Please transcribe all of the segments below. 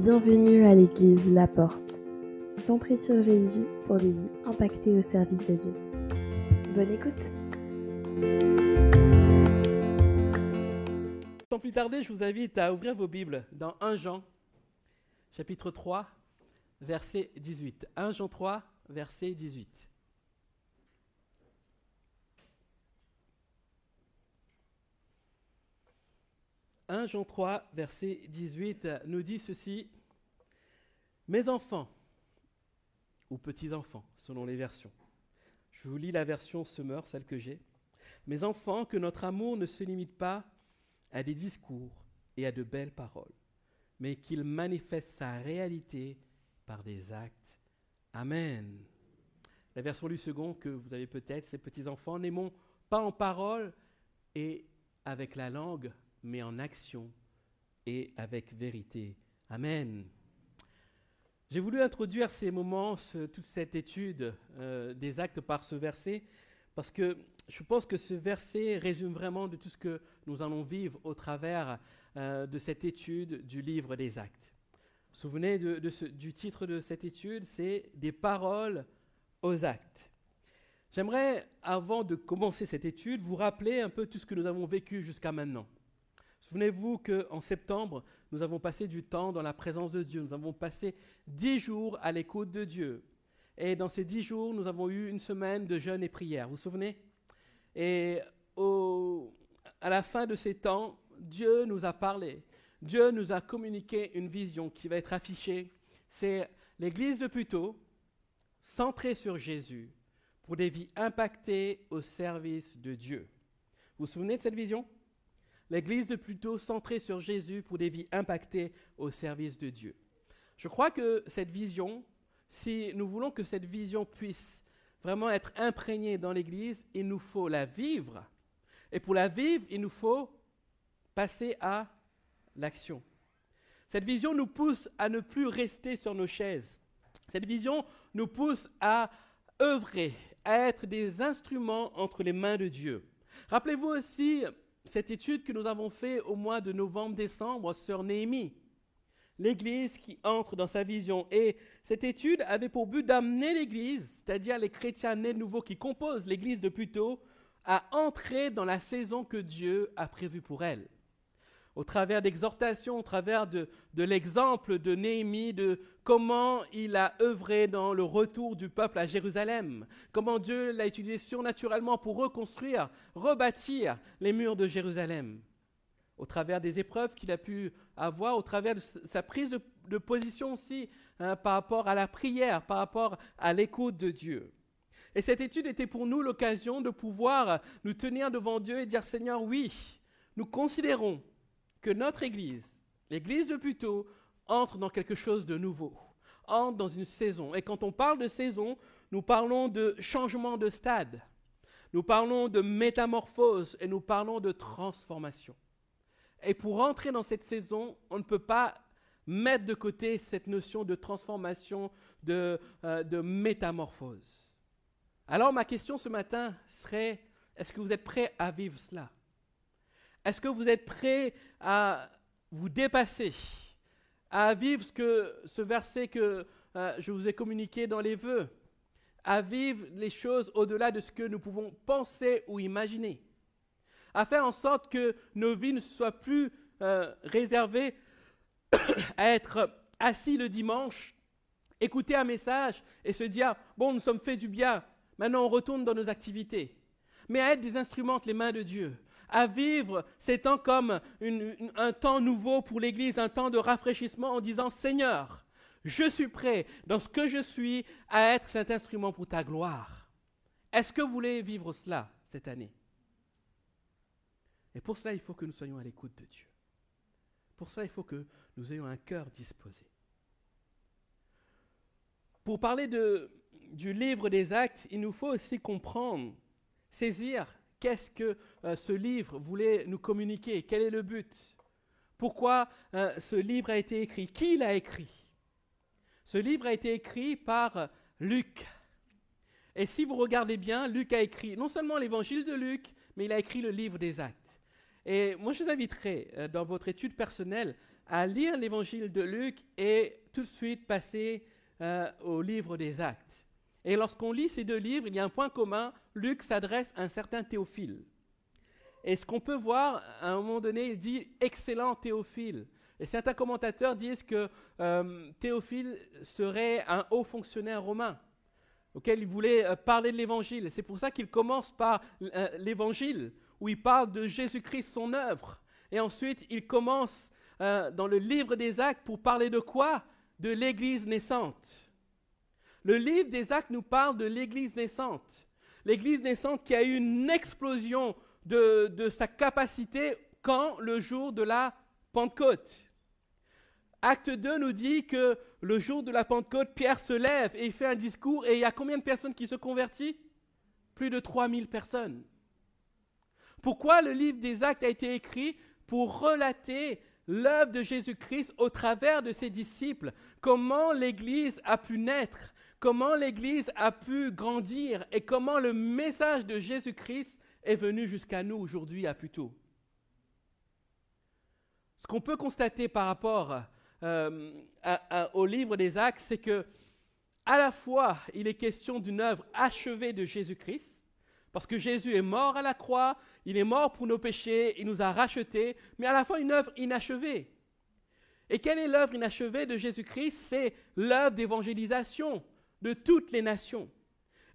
Bienvenue à l'église La Porte, centrée sur Jésus pour des vies impactées au service de Dieu. Bonne écoute Sans plus tarder, je vous invite à ouvrir vos Bibles dans 1 Jean, chapitre 3, verset 18. 1 Jean 3, verset 18. 1 Jean 3, verset 18 nous dit ceci. Mes enfants, ou petits-enfants, selon les versions. Je vous lis la version Semeur, celle que j'ai. Mes enfants, que notre amour ne se limite pas à des discours et à de belles paroles, mais qu'il manifeste sa réalité par des actes. Amen. La version du second que vous avez peut-être, ces petits-enfants, n'aimons pas en parole et avec la langue, mais en action et avec vérité. Amen. J'ai voulu introduire ces moments, toute cette étude euh, des actes par ce verset, parce que je pense que ce verset résume vraiment de tout ce que nous allons vivre au travers euh, de cette étude du livre des actes. Vous vous souvenez du titre de cette étude, c'est Des paroles aux actes. J'aimerais, avant de commencer cette étude, vous rappeler un peu tout ce que nous avons vécu jusqu'à maintenant. Souvenez-vous qu'en septembre, nous avons passé du temps dans la présence de Dieu. Nous avons passé dix jours à l'écoute de Dieu. Et dans ces dix jours, nous avons eu une semaine de jeûne et prière. Vous vous souvenez? Et à la fin de ces temps, Dieu nous a parlé. Dieu nous a communiqué une vision qui va être affichée. C'est l'église de Puteaux, centrée sur Jésus, pour des vies impactées au service de Dieu. Vous vous souvenez de cette vision? L'Église de plutôt centrée sur Jésus pour des vies impactées au service de Dieu. Je crois que cette vision, si nous voulons que cette vision puisse vraiment être imprégnée dans l'Église, il nous faut la vivre. Et pour la vivre, il nous faut passer à l'action. Cette vision nous pousse à ne plus rester sur nos chaises. Cette vision nous pousse à œuvrer, à être des instruments entre les mains de Dieu. Rappelez-vous aussi cette étude que nous avons faite au mois de novembre-décembre sur Néhémie, l'Église qui entre dans sa vision. Et cette étude avait pour but d'amener l'Église, c'est-à-dire les chrétiens nés de nouveau qui composent l'Église de plutôt, à entrer dans la saison que Dieu a prévue pour elle au travers d'exhortations, au travers de, l'exemple de Néhémie, de comment il a œuvré dans le retour du peuple à Jérusalem, comment Dieu l'a utilisé surnaturellement pour reconstruire, rebâtir les murs de Jérusalem, au travers des épreuves qu'il a pu avoir, au travers de sa prise de, position aussi hein, par rapport à la prière, par rapport à l'écoute de Dieu. Et cette étude était pour nous l'occasion de pouvoir nous tenir devant Dieu et dire Seigneur, oui, nous considérons que notre Église, l'Église de Puteaux, entre dans quelque chose de nouveau, entre dans une saison. Et quand on parle de saison, nous parlons de changement de stade, nous parlons de métamorphose et nous parlons de transformation. Et pour entrer dans cette saison, on ne peut pas mettre de côté cette notion de transformation, de, euh, de métamorphose. Alors ma question ce matin serait, est-ce que vous êtes prêts à vivre cela? Est-ce que vous êtes prêts à vous dépasser, à vivre ce, verset que euh, je vous ai communiqué dans les vœux, à vivre les choses au-delà de ce que nous pouvons penser ou imaginer, à faire en sorte que nos vies ne soient plus euh, réservées à être assis le dimanche, écouter un message et se dire, bon, nous sommes fait du bien, maintenant on retourne dans nos activités, mais à être des instruments les mains de Dieu, à vivre ces temps comme un temps nouveau pour l'Église, un temps de rafraîchissement en disant Seigneur, je suis prêt dans ce que je suis à être cet instrument pour ta gloire. Est-ce que vous voulez vivre cela cette année? Et pour cela, il faut que nous soyons à l'écoute de Dieu. Pour cela, il faut que nous ayons un cœur disposé. Pour parler du livre des actes, il nous faut aussi comprendre, saisir Qu'est-ce que euh, ce livre voulait nous communiquer? Quel est le but? Pourquoi euh, ce livre a été écrit? Qui l'a écrit? Ce livre a été écrit par euh, Luc. Et si vous regardez bien, Luc a écrit non seulement l'évangile de Luc, mais il a écrit le livre des actes. Et moi, je vous inviterai, dans votre étude personnelle, à lire l'évangile de Luc et tout de suite passer au livre des actes. Et lorsqu'on lit ces deux livres, il y a un point commun. Luc s'adresse à un certain Théophile. Et ce qu'on peut voir, à un moment donné, il dit excellent Théophile. Et certains commentateurs disent que euh, Théophile serait un haut fonctionnaire romain auquel il voulait euh, parler de l'évangile. C'est pour ça qu'il commence par euh, l'évangile, où il parle de Jésus-Christ, son œuvre. Et ensuite, il commence dans le livre des actes pour parler de quoi? De l'Église naissante. Le livre des actes nous parle de l'Église naissante. L'Église naissante qui a eu une explosion de, sa capacité quand le jour de la Pentecôte. Acte 2 nous dit que le jour de la Pentecôte, Pierre se lève et il fait un discours et il y a combien de personnes qui se convertissent? Plus de 3000 personnes. Pourquoi le livre des actes a été écrit? Pour relater l'œuvre de Jésus-Christ au travers de ses disciples, comment l'Église a pu naître, comment l'Église a pu grandir et comment le message de Jésus-Christ est venu jusqu'à nous aujourd'hui à tôt. Ce qu'on peut constater par rapport euh, au livre des Actes, c'est que à la fois il est question d'une œuvre achevée de Jésus-Christ, parce que Jésus est mort à la croix, il est mort pour nos péchés, il nous a rachetés, mais à la fois une œuvre inachevée. Et quelle est l'œuvre inachevée de Jésus-Christ? C'est l'œuvre d'évangélisation de toutes les nations.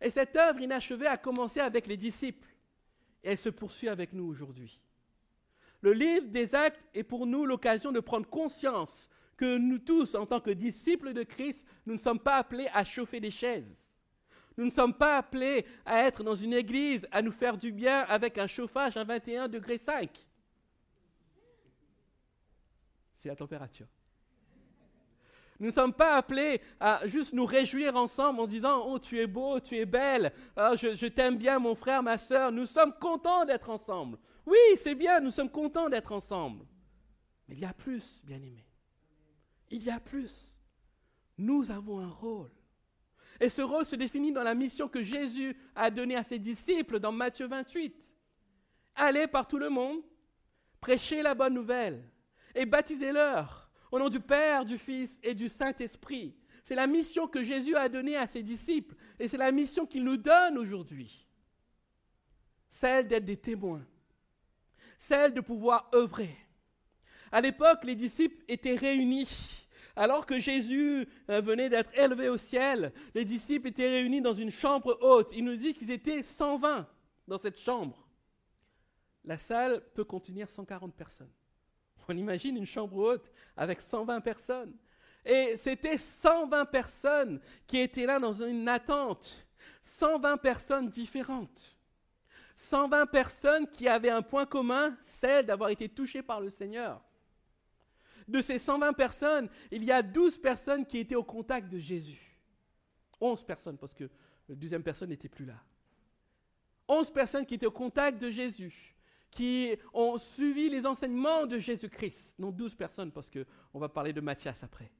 Et cette œuvre inachevée a commencé avec les disciples, et elle se poursuit avec nous aujourd'hui. Le livre des actes est pour nous l'occasion de prendre conscience que nous tous, en tant que disciples de Christ, nous ne sommes pas appelés à chauffer des chaises. Nous ne sommes pas appelés à être dans une église, à nous faire du bien avec un chauffage à 21 degrés 5. C'est la température. Nous ne sommes pas appelés à juste nous réjouir ensemble en disant Oh, tu es beau, tu es belle, oh, je, t'aime bien, mon frère, ma soeur. Nous sommes contents d'être ensemble. Oui, c'est bien, nous sommes contents d'être ensemble. Mais il y a plus, bien aimé. Il y a plus. Nous avons un rôle. Et ce rôle se définit dans la mission que Jésus a donnée à ses disciples dans Matthieu 28. Allez par tout le monde, prêchez la bonne nouvelle et baptisez-leur au nom du Père, du Fils et du Saint-Esprit. C'est la mission que Jésus a donnée à ses disciples et c'est la mission qu'il nous donne aujourd'hui. Celle d'être des témoins, celle de pouvoir œuvrer. À l'époque, les disciples étaient réunis alors que Jésus euh, venait d'être élevé au ciel, les disciples étaient réunis dans une chambre haute. Il nous dit qu'ils étaient 120 dans cette chambre. La salle peut contenir 140 personnes. On imagine une chambre haute avec 120 personnes. Et c'était 120 personnes qui étaient là dans une attente. 120 personnes différentes. 120 personnes qui avaient un point commun, celle d'avoir été touchées par le Seigneur. De ces 120 personnes, il y a 12 personnes qui étaient au contact de Jésus. 11 personnes, parce que la deuxième personne n'était plus là. 11 personnes qui étaient au contact de Jésus, qui ont suivi les enseignements de Jésus-Christ. Non 12 personnes, parce qu'on va parler de Matthias après.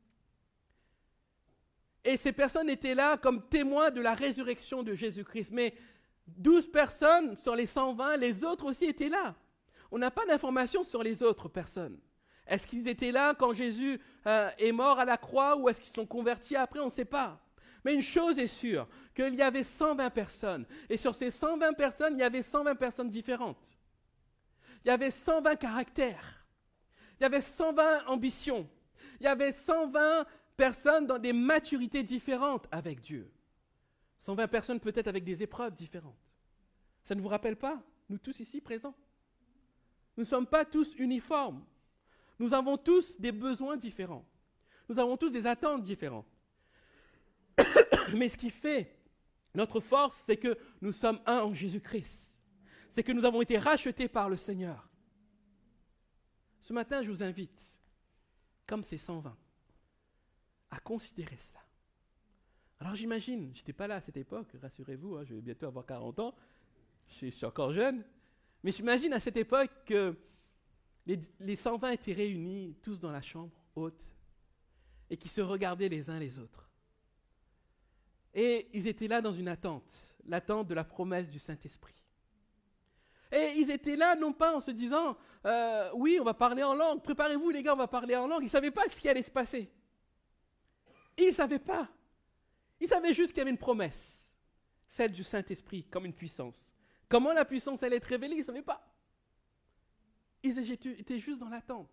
Et ces personnes étaient là comme témoins de la résurrection de Jésus-Christ. Mais 12 personnes sur les 120, les autres aussi étaient là. On n'a pas d'informations sur les autres personnes. Est-ce qu'ils étaient là quand Jésus euh, est mort à la croix ou est-ce qu'ils sont convertis après? On ne sait pas. Mais une chose est sûre, qu'il y avait 120 personnes. Et sur ces 120 personnes, il y avait 120 personnes différentes. Il y avait 120 caractères. Il y avait 120 ambitions. Il y avait 120 personnes dans des maturités différentes avec Dieu. 120 personnes peut-être avec des épreuves différentes. Ça ne vous rappelle pas, nous tous ici présents? Nous ne sommes pas tous uniformes. Nous avons tous des besoins différents. Nous avons tous des attentes différentes. Mais ce qui fait notre force, c'est que nous sommes un en Jésus-Christ. C'est que nous avons été rachetés par le Seigneur. Ce matin, je vous invite, comme ces 120, à considérer cela. Alors j'imagine, je n'étais pas là à cette époque, rassurez-vous, hein, je vais bientôt avoir 40 ans, je suis encore jeune, mais j'imagine à cette époque que les, 120 étaient réunis, tous dans la chambre haute, et qui se regardaient les uns les autres. Et ils étaient là dans une attente, l'attente de la promesse du Saint-Esprit. Et ils étaient là, non pas en se disant, euh, oui, on va parler en langue, préparez-vous les gars, on va parler en langue. Ils ne savaient pas ce qui allait se passer. Ils ne savaient pas. Ils savaient juste qu'il y avait une promesse, celle du Saint-Esprit, comme une puissance. Comment la puissance allait être révélée, ils ne savaient pas. Ils étaient juste dans l'attente.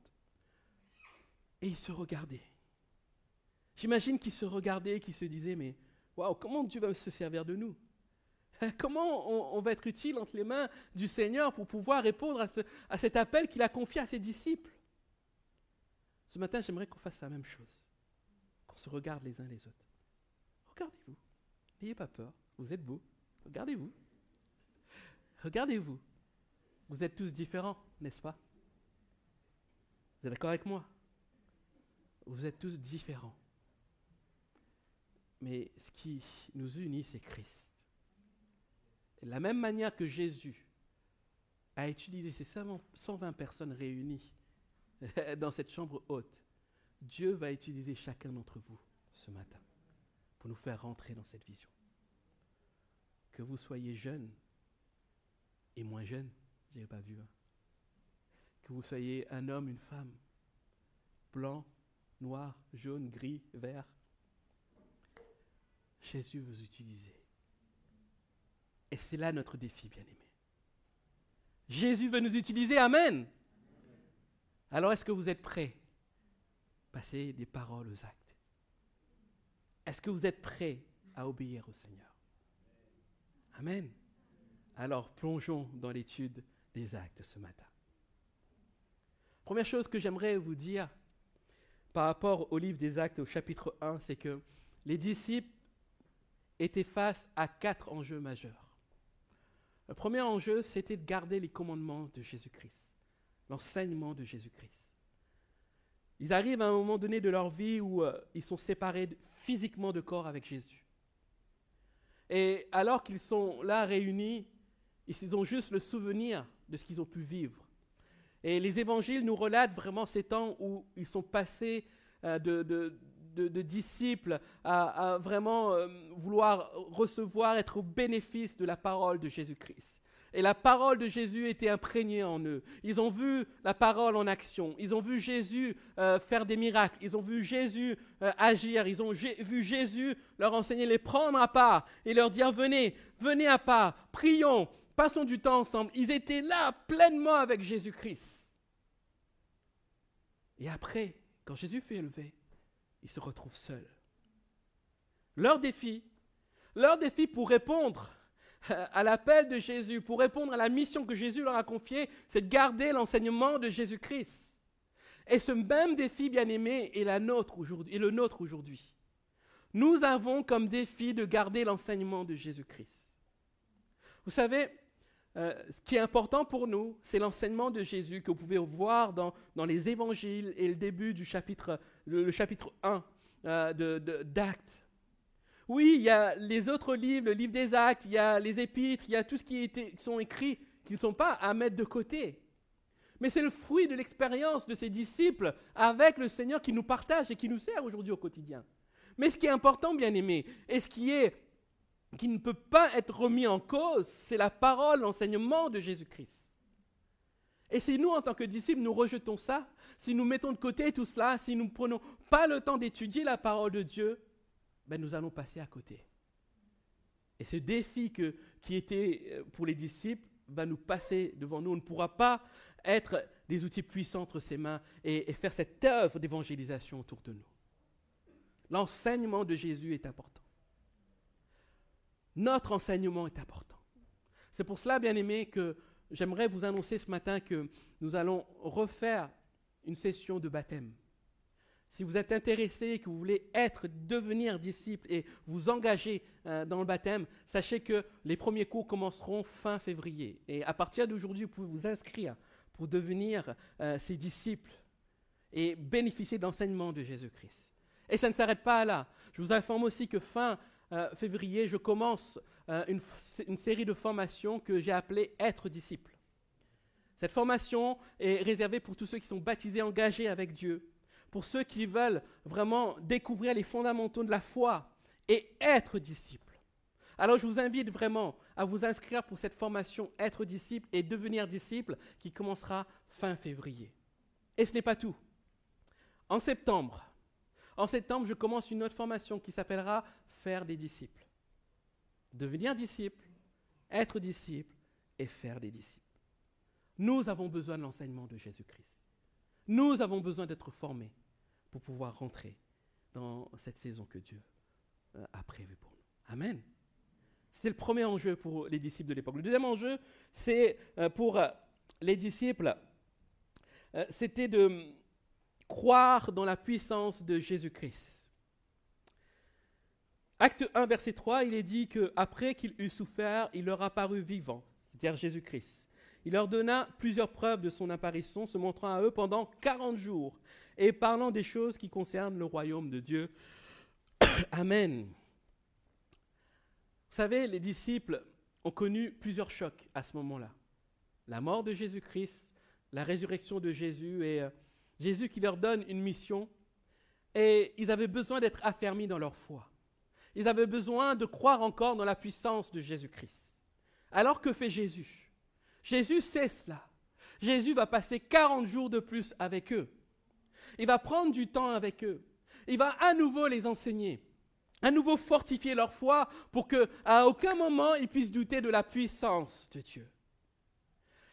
Et ils se regardaient. J'imagine qu'ils se regardaient, qu'ils se disaient, mais waouh, comment Dieu va se servir de nous? Comment on, va être utile entre les mains du Seigneur pour pouvoir répondre à, cet appel qu'il a confié à ses disciples? Ce matin, j'aimerais qu'on fasse la même chose, qu'on se regarde les uns les autres. Regardez-vous, n'ayez pas peur, vous êtes beaux, regardez-vous. Regardez-vous, vous êtes tous différents, n'est-ce pas? Vous êtes d'accord avec moi? Vous êtes tous différents. Mais ce qui nous unit, c'est Christ. De la même manière que Jésus a utilisé ces 120 personnes réunies dans cette chambre haute, Dieu va utiliser chacun d'entre vous ce matin pour nous faire rentrer dans cette vision. Que vous soyez jeune et moins jeune, je pas vu. Hein. Que vous soyez un homme, une femme, blanc, noir, jaune, gris, vert. Jésus vous utiliser. Et c'est là notre défi, bien-aimé. Jésus veut nous utiliser, Amen. Alors est-ce que vous êtes prêts? Passer des paroles aux actes. Est-ce que vous êtes prêts à obéir au Seigneur? Amen. Alors plongeons dans l'étude des actes ce matin. Première chose que j'aimerais vous dire par rapport au livre des actes au chapitre 1, c'est que les disciples étaient face à quatre enjeux majeurs. Le premier enjeu, c'était de garder les commandements de Jésus-Christ, l'enseignement de Jésus-Christ. Ils arrivent à un moment donné de leur vie où euh, ils sont séparés physiquement de corps avec Jésus. Et alors qu'ils sont là réunis, ils ont juste le souvenir de ce qu'ils ont pu vivre. Et les évangiles nous relatent vraiment ces temps où ils sont passés euh, de, de, disciples à, vraiment euh, vouloir recevoir, être au bénéfice de la parole de Jésus-Christ. Et la parole de Jésus était imprégnée en eux. Ils ont vu la parole en action. Ils ont vu Jésus euh, faire des miracles. Ils ont vu Jésus euh, agir. Ils ont vu Jésus leur enseigner, les prendre à part et leur dire venez, venez à part, prions, passons du temps ensemble. Ils étaient là pleinement avec Jésus-Christ. Et après, quand Jésus fut élevé, ils se retrouvent seuls. Leur défi, leur défi pour répondre à l'appel de Jésus, pour répondre à la mission que Jésus leur a confiée, c'est de garder l'enseignement de Jésus-Christ. Et ce même défi, bien-aimé, est, le nôtre aujourd'hui. Nous avons comme défi de garder l'enseignement de Jésus-Christ. Vous savez, euh, ce qui est important pour nous, c'est l'enseignement de Jésus que vous pouvez voir dans, dans les évangiles et le début du chapitre, le, chapitre 1 euh, d'Actes. Oui, il y a les autres livres, le livre des Actes, il y a les épîtres, il y a tout ce qui, était, sont écrits, qui ne sont pas à mettre de côté. Mais c'est le fruit de l'expérience de ces disciples avec le Seigneur qui nous partage et qui nous sert aujourd'hui au quotidien. Mais ce qui est important, bien aimé, et ce qui ne peut pas être remis en cause, c'est la parole, l'enseignement de Jésus-Christ. Et si nous, en tant que disciples, nous rejetons ça, si nous mettons de côté tout cela, si nous ne prenons pas le temps d'étudier la parole de Dieu, ben nous allons passer à côté. Et ce défi que, qui était euh, pour les disciples va nous passer devant nous. On ne pourra pas être des outils puissants entre ses mains et faire cette œuvre d'évangélisation autour de nous. L'enseignement de Jésus est important. Notre enseignement est important. C'est pour cela, bien aimé, que j'aimerais vous annoncer ce matin que nous allons refaire une session de baptême. Si vous êtes intéressé, que vous voulez être, devenir disciple et vous engager euh, dans le baptême, sachez que les premiers cours commenceront fin février. Et à partir d'aujourd'hui, vous pouvez vous inscrire pour devenir euh, ses disciples et bénéficier d'enseignement de Jésus-Christ. Et ça ne s'arrête pas là. Je vous informe aussi que fin euh, février, je commence euh, une, série de formations que j'ai appelées Être disciple. Cette formation est réservée pour tous ceux qui sont baptisés, engagés avec Dieu, pour ceux qui veulent vraiment découvrir les fondamentaux de la foi et être disciples. Alors je vous invite vraiment à vous inscrire pour cette formation Être disciple et devenir disciple qui commencera fin février. Et ce n'est pas tout. En septembre, en septembre, je commence une autre formation qui s'appellera Faire des disciples. Devenir disciple, être disciple et faire des disciples. Nous avons besoin de l'enseignement de Jésus-Christ. Nous avons besoin d'être formés pour pouvoir rentrer dans cette saison que Dieu euh, a prévue pour nous. Amen. C'était le premier enjeu pour les disciples de l'époque. Le deuxième enjeu, c'est euh, pour euh, les disciples, c'était de croire dans la puissance de Jésus-Christ. Acte 1, verset 3, il est dit qu'après qu'il eut souffert, il leur apparut vivant, c'est-à-dire Jésus-Christ. Il leur donna plusieurs preuves de son apparition, se montrant à eux pendant 40 jours et parlant des choses qui concernent le royaume de Dieu. Amen. Vous savez, les disciples ont connu plusieurs chocs à ce moment-là. La mort de Jésus-Christ, la résurrection de Jésus et euh, Jésus qui leur donne une mission. Et ils avaient besoin d'être affermis dans leur foi. Ils avaient besoin de croire encore dans la puissance de Jésus-Christ. Alors que fait Jésus? Jésus sait cela. Jésus va passer 40 jours de plus avec eux. Il va prendre du temps avec eux. Il va à nouveau les enseigner, à nouveau fortifier leur foi pour qu'à aucun moment ils puissent douter de la puissance de Dieu.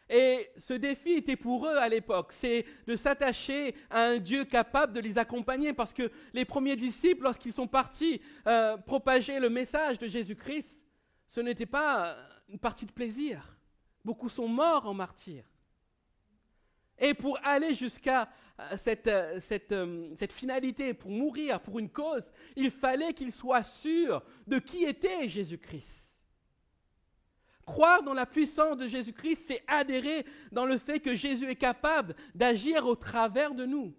Et ce défi était pour eux à l'époque, c'est de s'attacher à un Dieu capable de les accompagner, parce que les premiers disciples, lorsqu'ils sont partis euh, propager le message de Jésus-Christ, ce n'était pas une partie de plaisir. Beaucoup sont morts en martyrs. Et pour aller jusqu'à euh, euh, cette, finalité, pour mourir pour une cause, il fallait qu'ils soient sûrs de qui était Jésus-Christ. Croire dans la puissance de Jésus-Christ, c'est adhérer dans le fait que Jésus est capable d'agir au travers de nous.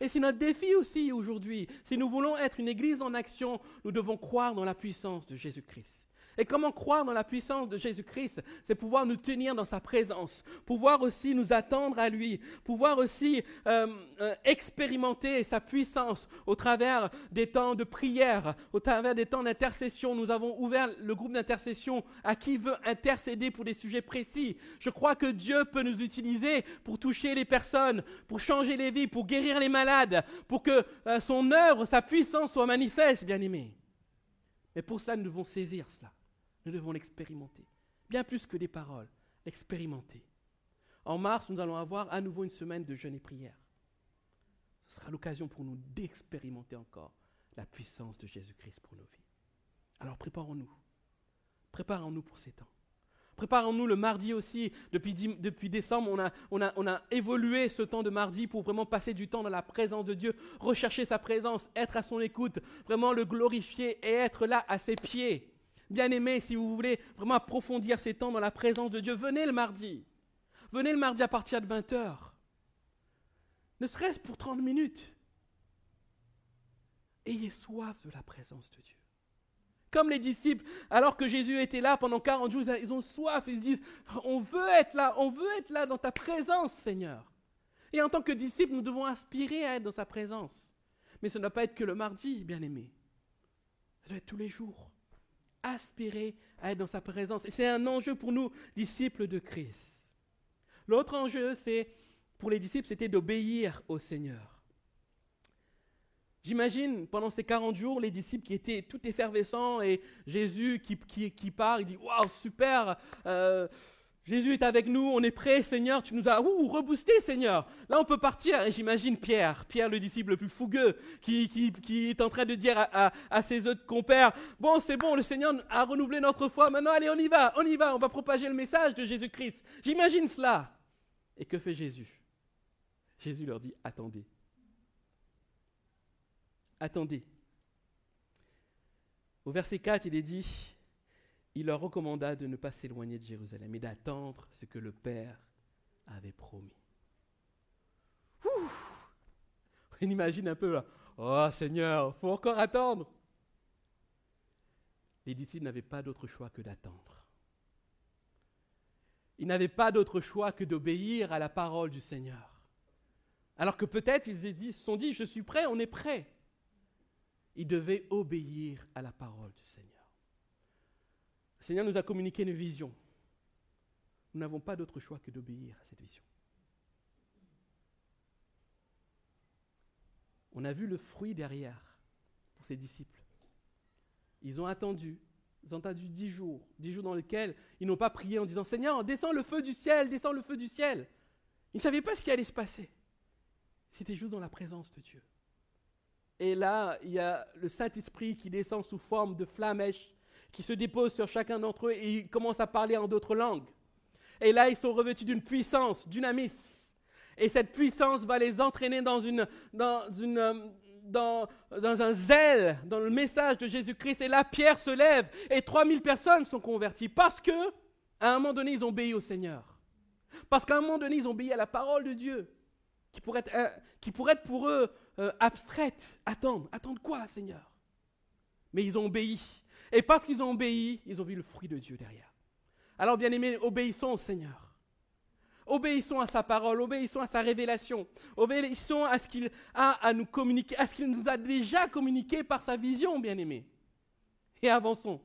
Et c'est notre défi aussi aujourd'hui. Si nous voulons être une église en action, nous devons croire dans la puissance de Jésus-Christ. Et comment croire dans la puissance de Jésus-Christ? C'est pouvoir nous tenir dans sa présence, pouvoir aussi nous attendre à lui, pouvoir aussi euh, euh, expérimenter sa puissance au travers des temps de prière, au travers des temps d'intercession. Nous avons ouvert le groupe d'intercession à qui veut intercéder pour des sujets précis. Je crois que Dieu peut nous utiliser pour toucher les personnes, pour changer les vies, pour guérir les malades, pour que euh, son œuvre, sa puissance soit manifeste, bien aimé. Mais pour cela, nous devons saisir cela. Nous devons l'expérimenter. Bien plus que des paroles, l'expérimenter. En mars, nous allons avoir à nouveau une semaine de jeûne et prière. Ce sera l'occasion pour nous d'expérimenter encore la puissance de Jésus-Christ pour nos vies. Alors préparons-nous. Préparons-nous pour ces temps. Préparons-nous le mardi aussi. Depuis, décembre, on a, on, a, on a évolué ce temps de mardi pour vraiment passer du temps dans la présence de Dieu, rechercher sa présence, être à son écoute, vraiment le glorifier et être là à ses pieds. Bien aimé, si vous voulez vraiment approfondir ces temps dans la présence de Dieu, venez le mardi. Venez le mardi à partir de 20h. Ne serait-ce pour 30 minutes. Ayez soif de la présence de Dieu. Comme les disciples, alors que Jésus était là pendant 40 jours, ils ont soif, ils se disent, on veut être là, on veut être là dans ta présence, Seigneur. Et en tant que disciples, nous devons aspirer à être dans sa présence. Mais ce ne doit pas être que le mardi, bien aimé. Ça doit être tous les jours aspirer à être dans sa présence. Et c'est un enjeu pour nous, disciples de Christ. L'autre enjeu, c'est pour les disciples, c'était d'obéir au Seigneur. J'imagine pendant ces 40 jours, les disciples qui étaient tout effervescents et Jésus qui, qui, part, il dit Waouh, super euh, Jésus est avec nous, on est prêt, Seigneur, tu nous as ouh, reboosté, Seigneur. Là, on peut partir. Et j'imagine Pierre, Pierre le disciple le plus fougueux, qui, est en train de dire à, à, ses autres compères, bon, c'est bon, le Seigneur a renouvelé notre foi, maintenant, allez, on y va, on y va, on va propager le message de Jésus-Christ. J'imagine cela. Et que fait Jésus? Jésus leur dit, attendez. Attendez. Au verset 4, il est dit, il leur recommanda de ne pas s'éloigner de Jérusalem et d'attendre ce que le Père avait promis. On imagine un peu. Oh Seigneur, faut encore attendre. Les disciples n'avaient pas d'autre choix que d'attendre. Ils n'avaient pas d'autre choix que d'obéir à la parole du Seigneur. Alors que peut-être ils se sont dit, je suis prêt, on est prêt. Ils devaient obéir à la parole du Seigneur. Seigneur nous a communiqué une vision. Nous n'avons pas d'autre choix que d'obéir à cette vision. On a vu le fruit derrière pour ses disciples. Ils ont attendu, ils ont attendu dix jours, dix jours dans lesquels ils n'ont pas prié en disant Seigneur, descends le feu du ciel, descends le feu du ciel. Ils ne savaient pas ce qui allait se passer. C'était juste dans la présence de Dieu. Et là, il y a le Saint-Esprit qui descend sous forme de flamèche, qui se dépose sur chacun d'entre eux et ils commencent à parler en d'autres langues. Et là, ils sont revêtus d'une puissance, dynamis. Et cette puissance va les entraîner dans, une, dans, une, euh, dans, dans un zèle, dans le message de Jésus-Christ. Et là, Pierre se lève et 3000 personnes sont converties parce que, à un moment donné, ils ont obéi au Seigneur. Parce qu'à un moment donné, ils ont obéi à la parole de Dieu, qui pourrait être, euh, qui pourrait pour eux euh, abstraite. Attendre, attendre quoi, Seigneur? Mais ils ont obéi. Et parce qu'ils ont obéi, ils ont vu le fruit de Dieu derrière. Alors, bien aimés, obéissons au Seigneur. Obéissons à sa parole, obéissons à sa révélation, obéissons à ce qu'il a à nous communiquer, à ce qu'il nous a déjà communiqué par sa vision, bien aimés. Et avançons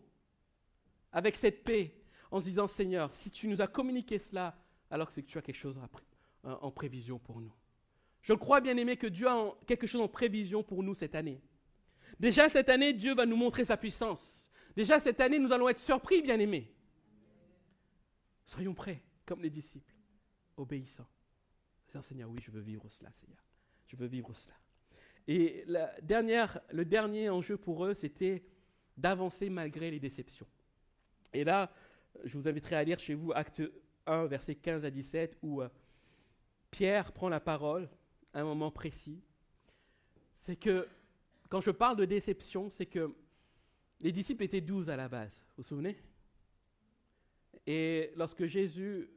avec cette paix en se disant, Seigneur, si tu nous as communiqué cela, alors c'est que tu as quelque chose en prévision pour nous. Je crois, bien aimé, que Dieu a quelque chose en prévision pour nous cette année. Déjà cette année, Dieu va nous montrer sa puissance. Déjà cette année, nous allons être surpris, bien aimés. Soyons prêts, comme les disciples, obéissants. Seigneur, oui, je veux vivre cela, Seigneur. Je veux vivre cela. Et dernière, le dernier enjeu pour eux, c'était d'avancer malgré les déceptions. Et là, je vous inviterai à lire chez vous Acte 1, versets 15 à 17, où euh, Pierre prend la parole à un moment précis. C'est que, quand je parle de déception, c'est que les disciples étaient douze à la base, vous vous souvenez? Et lorsque Jésus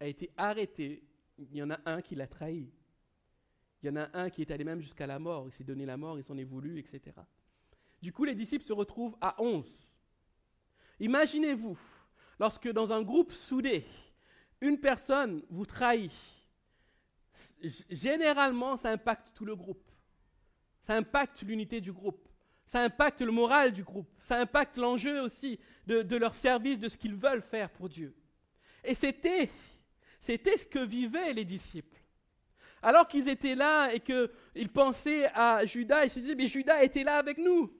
a été arrêté, il y en a un qui l'a trahi. Il y en a un qui est allé même jusqu'à la mort, il s'est donné la mort, il s'en est voulu, etc. Du coup, les disciples se retrouvent à onze. Imaginez-vous, lorsque dans un groupe soudé, une personne vous trahit, généralement, ça impacte tout le groupe. Ça impacte l'unité du groupe. Ça impacte le moral du groupe. Ça impacte l'enjeu aussi de, leur service, de ce qu'ils veulent faire pour Dieu. Et c'était, c'était ce que vivaient les disciples. Alors qu'ils étaient là et qu'ils pensaient à Judas, ils se disaient, mais Judas était là avec nous.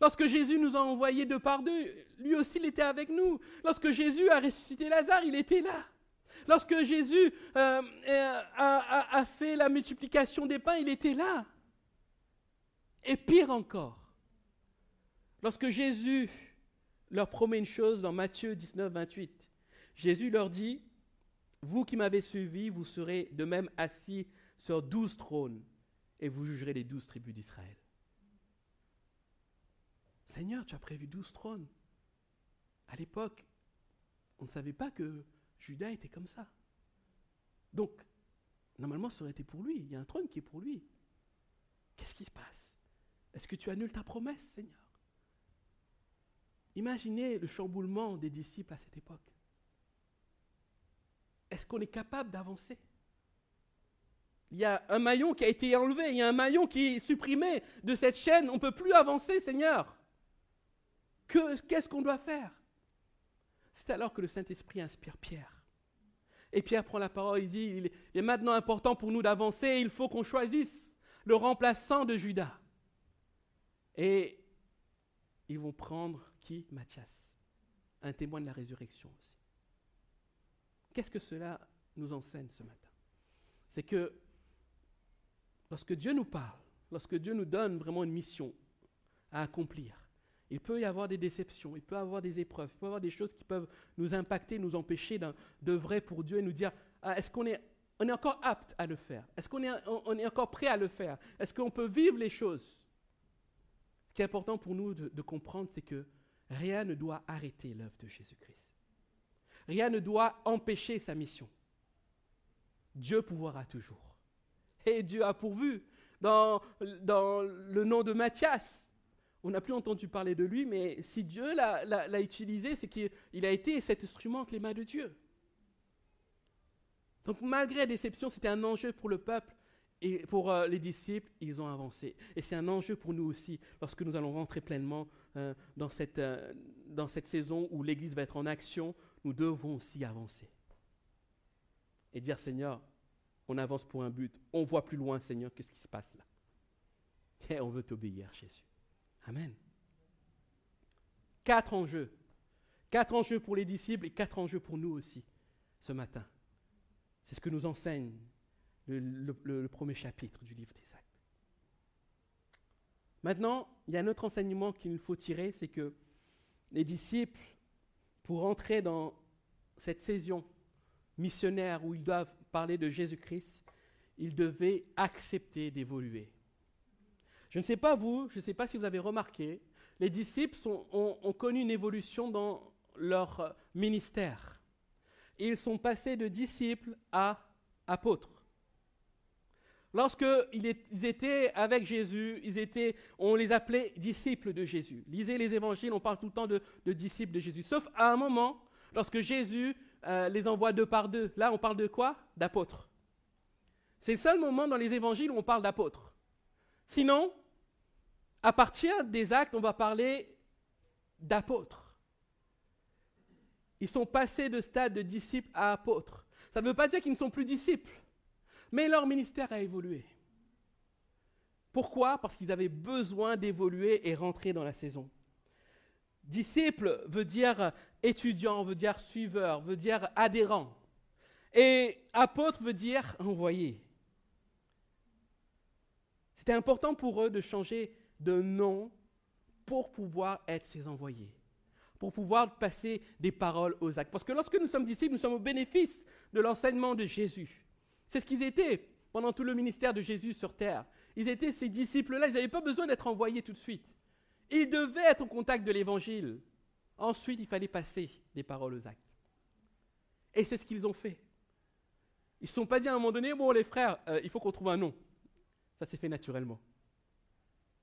Lorsque Jésus nous a envoyés deux par deux, lui aussi il était avec nous. Lorsque Jésus a ressuscité Lazare, il était là. Lorsque Jésus euh, a, a fait la multiplication des pains, il était là. Et pire encore, lorsque Jésus leur promet une chose dans Matthieu 19, 28, Jésus leur dit, vous qui m'avez suivi, vous serez de même assis sur douze trônes et vous jugerez les douze tribus d'Israël. Seigneur, tu as prévu douze trônes. À l'époque, on ne savait pas que Judas était comme ça. Donc, normalement, ça aurait été pour lui. Il y a un trône qui est pour lui. Qu'est-ce qui se passe? Est-ce que tu annules ta promesse, Seigneur? Imaginez le chamboulement des disciples à cette époque. Est-ce qu'on est capable d'avancer? Il y a un maillon qui a été enlevé, il y a un maillon qui est supprimé de cette chaîne, on ne peut plus avancer, Seigneur. Qu'est-ce qu'on doit faire? C'est alors que le Saint-Esprit inspire Pierre. Et Pierre prend la parole, il dit, il est maintenant important pour nous d'avancer, il faut qu'on choisisse le remplaçant de Judas. Et ils vont prendre qui Matthias, un témoin de la résurrection aussi. Qu'est-ce que cela nous enseigne ce matin? C'est que lorsque Dieu nous parle, lorsque Dieu nous donne vraiment une mission à accomplir, il peut y avoir des déceptions, il peut y avoir des épreuves, il peut y avoir des choses qui peuvent nous impacter, nous empêcher d'œuvrer pour Dieu et nous dire ah, est-ce qu'on est, on est encore apte à le faire? Est-ce qu'on est, on, est encore prêt à le faire? Est-ce qu'on peut vivre les choses Ce qui est important pour nous de, de comprendre, c'est que rien ne doit arrêter l'œuvre de Jésus-Christ. Rien ne doit empêcher sa mission. Dieu pourvoira toujours. Et Dieu a pourvu. Dans, dans le nom de Matthias, on n'a plus entendu parler de lui, mais si Dieu l'a utilisé, c'est qu'il a été cet instrument entre les mains de Dieu. Donc malgré la déception, c'était un enjeu pour le peuple et pour euh, les disciples, ils ont avancé. Et c'est un enjeu pour nous aussi lorsque nous allons rentrer pleinement euh, dans, cette, euh, dans cette saison où l'Église va être en action, nous devons aussi avancer. Et dire, Seigneur, on avance pour un but, on voit plus loin, Seigneur, que ce qui se passe là. Et on veut t'obéir, Jésus. Amen. Quatre enjeux. Quatre enjeux pour les disciples et quatre enjeux pour nous aussi ce matin. C'est ce que nous enseigne le, premier chapitre du livre des Actes. Maintenant, il y a un autre enseignement qu'il faut tirer, c'est que les disciples, pour entrer dans cette saison missionnaire où ils doivent parler de Jésus-Christ, ils devaient accepter d'évoluer. Je ne sais pas vous, je ne sais pas si vous avez remarqué, les disciples ont, connu une évolution dans leur ministère. Ils sont passés de disciples à apôtres. Lorsqu'ils étaient avec Jésus, on les appelait disciples de Jésus. Lisez les évangiles, on parle tout le temps de, disciples de Jésus. Sauf à un moment, lorsque Jésus euh, les envoie deux par deux. Là, on parle de quoi? D'apôtres. C'est le seul moment dans les évangiles où on parle d'apôtres. Sinon, à partir des actes, on va parler d'apôtres. Ils sont passés de stade de disciples à apôtres. Ça ne veut pas dire qu'ils ne sont plus disciples, mais leur ministère a évolué. Pourquoi? Parce qu'ils avaient besoin d'évoluer et rentrer dans la saison. Disciple veut dire étudiant, veut dire suiveur, veut dire adhérent. Et apôtre veut dire envoyé. C'était important pour eux de changer de nom pour pouvoir être ses envoyés, pour pouvoir passer des paroles aux actes. Parce que lorsque nous sommes disciples, nous sommes au bénéfice de l'enseignement de Jésus. C'est ce qu'ils étaient pendant tout le ministère de Jésus sur terre. Ils étaient ces disciples-là, ils n'avaient pas besoin d'être envoyés tout de suite. Ils devaient être au contact de l'évangile. Ensuite, il fallait passer des paroles aux actes. Et c'est ce qu'ils ont fait. Ils ne se sont pas dit à un moment donné, bon les frères, euh, il faut qu'on trouve un nom. Ça s'est fait naturellement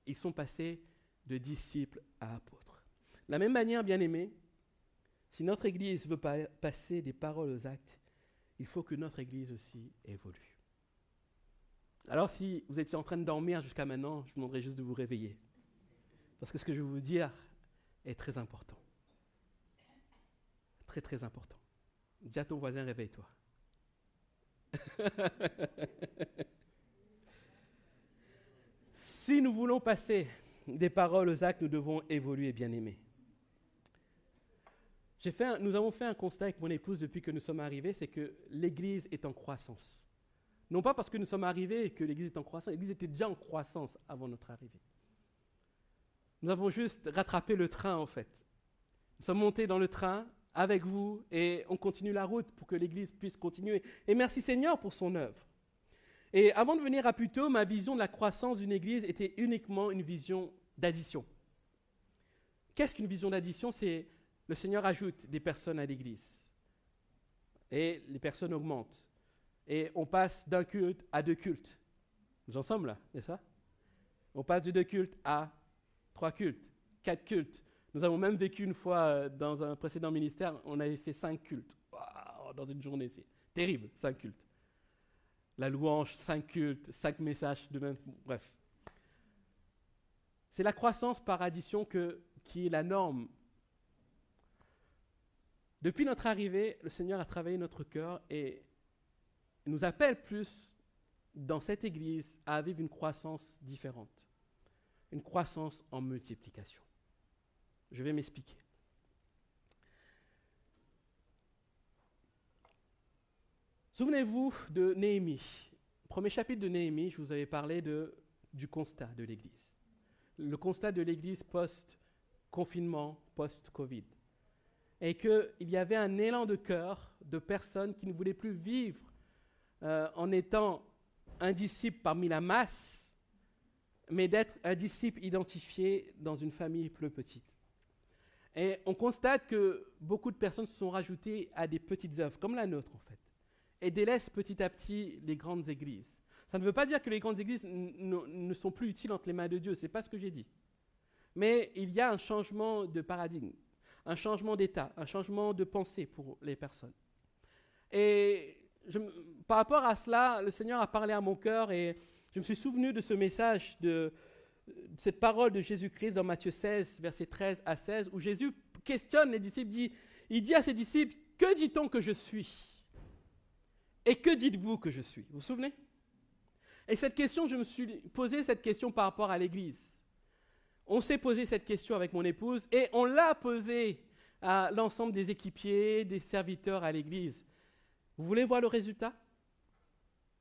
ils sont passés de disciples à apôtres. De la même manière, bien aimés, si notre Église veut passer des paroles aux actes, il faut que notre Église aussi évolue. Alors si vous étiez en train de dormir jusqu'à maintenant, je vous demanderai juste de vous réveiller. Parce que ce que je vais vous dire est très important. Très très important. Dis à ton voisin, réveille-toi. Si nous voulons passer des paroles aux actes, nous devons évoluer, nous avons fait un constat avec mon épouse depuis que nous sommes arrivés, c'est que l'Église est en croissance. Non pas parce que nous sommes arrivés que l'Église est en croissance, l'Église était déjà en croissance avant notre arrivée. Nous avons juste rattrapé le train, en fait. Nous sommes montés dans le train avec vous et on continue la route pour que l'Église puisse continuer. Et merci Seigneur pour son œuvre. Et avant de venir à tôt, ma vision de la croissance d'une Église était uniquement une vision d'addition. Qu'est-ce qu'une vision d'addition? C'est le Seigneur ajoute des personnes à l'Église. Et les personnes augmentent. Et on passe d'un culte à deux cultes. Nous en sommes là, n'est-ce pas? On passe de deux cultes à trois cultes, quatre cultes. Nous avons même vécu une fois euh, dans un précédent ministère, on avait fait cinq cultes. dans une journée, c'est terrible, cinq cultes la louange, cinq cultes, cinq messages de même. Bref. C'est la croissance par addition qui est la norme. Depuis notre arrivée, le Seigneur a travaillé notre cœur et nous appelle plus dans cette Église à vivre une croissance différente, une croissance en multiplication. Je vais m'expliquer. Souvenez-vous de Néhémie. Premier chapitre de Néhémie, je vous avais parlé du constat de l'Église. Le constat de l'Église post-confinement, post-Covid. Et qu'il y avait un élan de cœur de personnes qui ne voulaient plus vivre euh, en étant un disciple parmi la masse, mais d'être un disciple identifié dans une famille plus petite. Et on constate que beaucoup de personnes se sont rajoutées à des petites œuvres, comme la nôtre en fait et délaisse petit à petit les grandes églises. Ça ne veut pas dire que les grandes églises ne sont plus utiles entre les mains de Dieu, ce n'est pas ce que j'ai dit. Mais il y a un changement de paradigme, un changement d'état, un changement de pensée pour les personnes. Et par rapport à cela, le Seigneur a parlé à mon cœur et je me suis souvenu de ce message, de, de cette parole de Jésus-Christ dans Matthieu 16, versets 13 à 16, où Jésus questionne les disciples, dit, il dit à ses disciples, que dit-on que je suis? Et que dites-vous que je suis? Vous vous souvenez? Et cette question, je me suis posé cette question par rapport à l'Église. On s'est posé cette question avec mon épouse et on l'a posée à l'ensemble des équipiers, des serviteurs à l'Église. Vous voulez voir le résultat?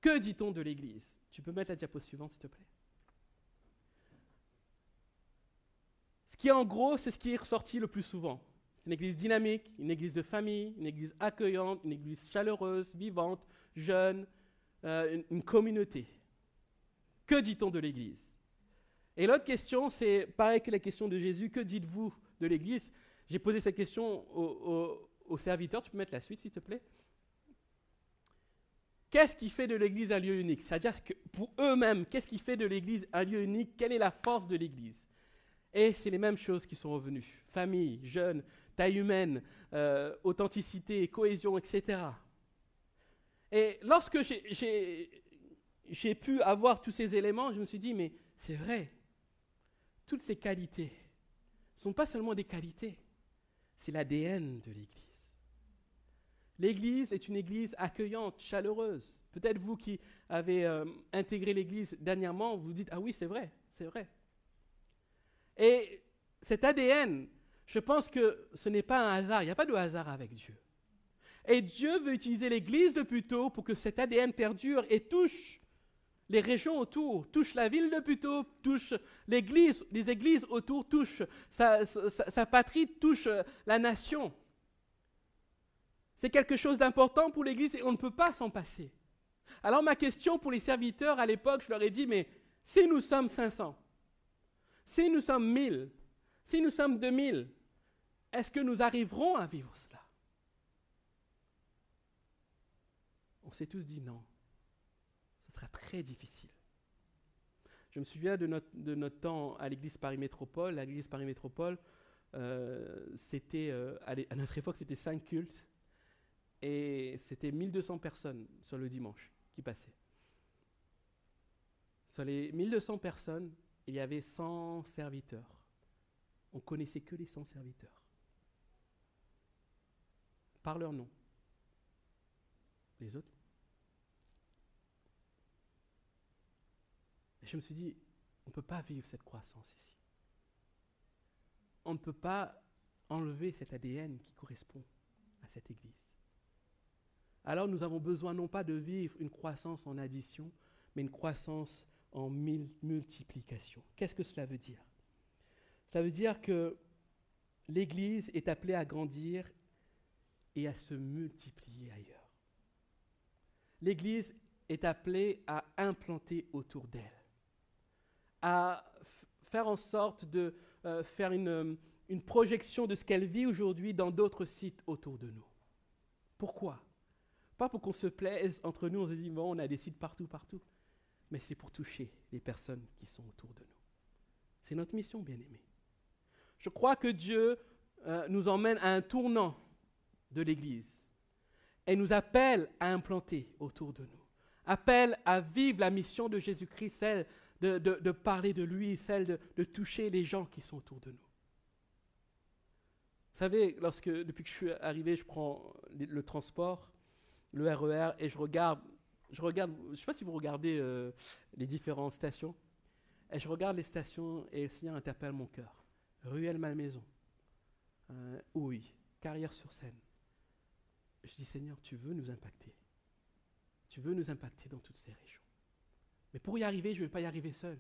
Que dit-on de l'Église? Tu peux mettre la diapo suivante, s'il te plaît. Ce qui, en gros, c'est ce qui est ressorti le plus souvent. C'est une église dynamique, une église de famille, une église accueillante, une église chaleureuse, vivante, jeune, euh, une communauté. Que dit-on de l'église? Et l'autre question, c'est pareil que la question de Jésus, que dites-vous de l'église? J'ai posé cette question aux serviteurs, tu peux mettre la suite s'il te plaît? Qu'est-ce qui fait de l'Église un lieu unique? C'est-à-dire que pour eux-mêmes, qu'est-ce qui fait de l'Église un lieu unique? Quelle est la force de l'Église? Et c'est les mêmes choses qui sont revenues. Famille, jeunes, taille humaine, euh, authenticité, cohésion, etc. Et lorsque j'ai pu avoir tous ces éléments, je me suis dit, mais c'est vrai, toutes ces qualités ne sont pas seulement des qualités, c'est l'ADN de l'Église. L'Église est une Église accueillante, chaleureuse. Peut-être vous qui avez euh, intégré l'Église dernièrement, vous dites, ah oui, c'est vrai, c'est vrai. Et cet ADN, je pense que ce n'est pas un hasard, il n'y a pas de hasard avec Dieu. Et Dieu veut utiliser l'Église de Puteaux pour que cet ADN perdure et touche les régions autour, touche la ville de Puteaux, touche l'Église, les églises autour, touche sa patrie, touche la nation. C'est quelque chose d'important pour l'Église et on ne peut pas s'en passer. Alors ma question pour les serviteurs à l'époque, je leur ai dit, mais si nous sommes 500, si nous sommes 1000, si nous sommes 2000, est-ce que nous arriverons à vivre cela? On s'est tous dit non. Très difficile. Je me souviens de notre, temps à l'église Paris Métropole. L'église Paris Métropole, euh, euh, à notre époque, c'était cinq cultes. Et c'était 1200 personnes sur le dimanche qui passaient. Sur les 1200 personnes, il y avait 100 serviteurs. On connaissait que les 100 serviteurs. Par leur nom. Les autres? Je me suis dit, on ne peut pas vivre cette croissance ici. On ne peut pas enlever cet ADN qui correspond à cette Église alors nous avons besoin non pas de vivre une croissance en addition, mais une croissance en multiplication. Qu'est-ce que cela veut dire? Cela veut dire que l'Église est appelée à grandir et à se multiplier ailleurs. L'Église est appelée à implanter autour d'elle, à faire en sorte de euh, faire une, une projection de ce qu'elle vit aujourd'hui dans d'autres sites autour de nous. Pourquoi? Pas pour qu'on se plaise entre nous, on se dit, bon, on a des sites partout, partout. Mais c'est pour toucher les personnes qui sont autour de nous. C'est notre mission, bien-aimés. Je crois que Dieu euh, nous emmène à un tournant de l'Église et nous appelle à implanter autour de nous. Appelle à vivre la mission de Jésus-Christ, celle de, parler de lui, celle de, toucher les gens qui sont autour de nous. Vous savez, depuis que je suis arrivé, je prends le transport, le RER, et je regarde, je regarde, je ne sais pas si vous regardez euh, les différentes stations, et je regarde les stations et le Seigneur interpelle mon cœur. Ruelle Malmaison, euh, oui, Carrière sur Seine. Je dis Seigneur, tu veux nous impacter. Tu veux nous impacter dans toutes ces régions. Mais pour y arriver, je ne vais pas y arriver seul.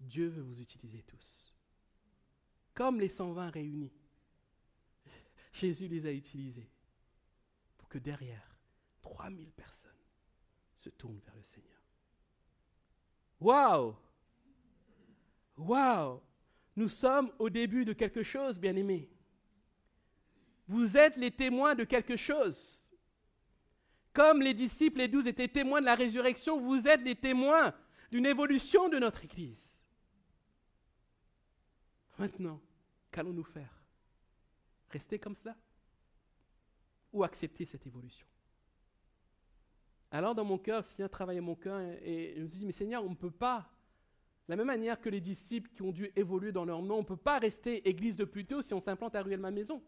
Dieu veut vous utiliser tous. Comme les 120 réunis. Jésus les a utilisés que derrière, 3000 personnes se tournent vers le Seigneur. Waouh Waouh Nous sommes au début de quelque chose, bien-aimés. Vous êtes les témoins de quelque chose. Comme les disciples, les douze étaient témoins de la résurrection, vous êtes les témoins d'une évolution de notre Église. Maintenant, qu'allons-nous faire? Rester comme cela? Ou accepter cette évolution? Alors dans mon cœur, Seigneur travaillait mon cœur et je me suis dit, mais Seigneur, on ne peut pas la même manière que les disciples qui ont dû évoluer dans leur nom, on ne peut pas rester église de Puteaux si on s'implante à Ruelle Malmaison.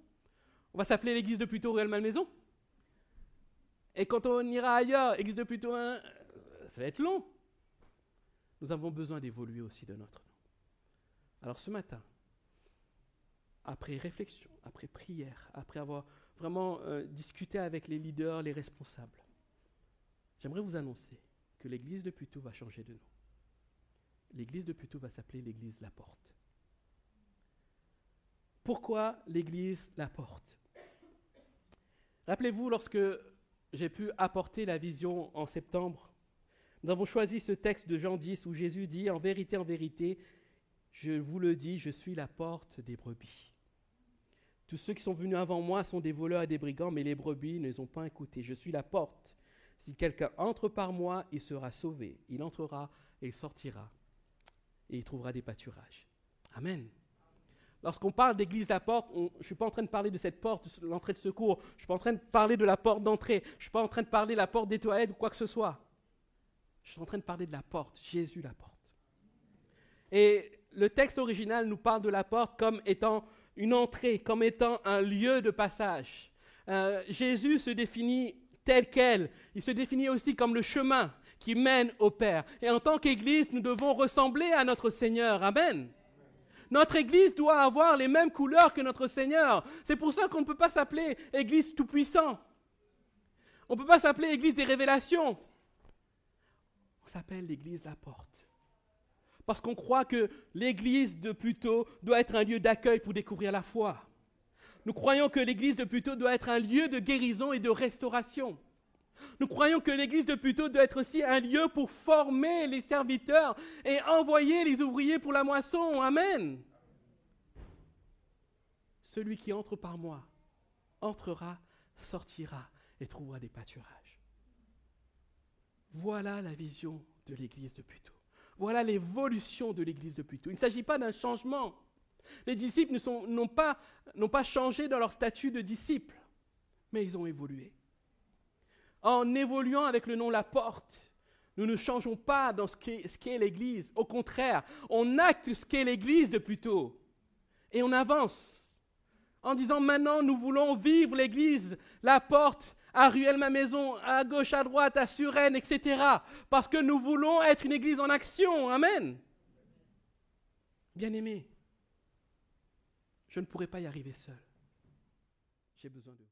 On va s'appeler l'église de Puteaux Ruelle Malmaison. Et quand on ira ailleurs, église de Puteaux 1, ça va être long. Nous avons besoin d'évoluer aussi de notre nom. Alors ce matin, après réflexion, après prière, après avoir vraiment euh, discuté avec les leaders, les responsables, j'aimerais vous annoncer que l'église de Puteaux va changer de nom l'église de Puteaux va s'appeler l'église La Porte. Pourquoi l'église La Porte? Rappelez-vous, lorsque j'ai pu apporter la vision en septembre, nous avons choisi ce texte de Jean 10 où Jésus dit, en vérité, en vérité, je vous le dis, je suis la porte des brebis. Tous ceux qui sont venus avant moi sont des voleurs et des brigands, mais les brebis ne les ont pas écoutés. Je suis la porte. Si quelqu'un entre par moi, il sera sauvé. Il entrera et il sortira et il trouvera des pâturages. Amen. Lorsqu'on parle d'église la porte, je ne suis pas en train de parler de cette porte, l'entrée de secours. Je ne suis pas en train de parler de la porte d'entrée. Je ne suis pas en train de parler de la porte des toilettes ou quoi que ce soit. Je suis en train de parler de la porte, Jésus la porte. Et le texte original nous parle de la porte comme étant une entrée, comme étant un lieu de passage. Euh, Jésus se définit tel quel. Il se définit aussi comme le chemin qui mène au Père. Et en tant qu'Église, nous devons ressembler à notre Seigneur. Amen. Notre Église doit avoir les mêmes couleurs que notre Seigneur. C'est pour ça qu'on ne peut pas s'appeler Église tout-puissant. On ne peut pas s'appeler Église des révélations. On s'appelle l'Église la porte. Parce qu'on croit que l'Église de Puteaux doit être un lieu d'accueil pour découvrir la foi. Nous croyons que l'Église de Puteaux doit être un lieu de guérison et de restauration. Nous croyons que l'église de Puteaux doit être aussi un lieu pour former les serviteurs et envoyer les ouvriers pour la moisson. Amen. Celui qui entre par moi entrera, sortira et trouvera des pâturages. Voilà la vision de l'église de Puteaux. Voilà l'évolution de l'église de Puteaux. Il ne s'agit pas d'un changement. Les disciples n'ont pas, pas changé dans leur statut de disciples, mais ils ont évolué en évoluant avec le nom La Porte, nous ne changeons pas dans ce qu'est l'Église. Au contraire, on acte ce qu'est l'Église de plutôt. Et on avance en disant maintenant nous voulons vivre l'Église, la porte, à Ruelle ma maison, à gauche, à droite, à Suresnes, etc. Parce que nous voulons être une Église en action. Amen. Bien-aimé, je ne pourrai pas y arriver seul. J'ai besoin de vous.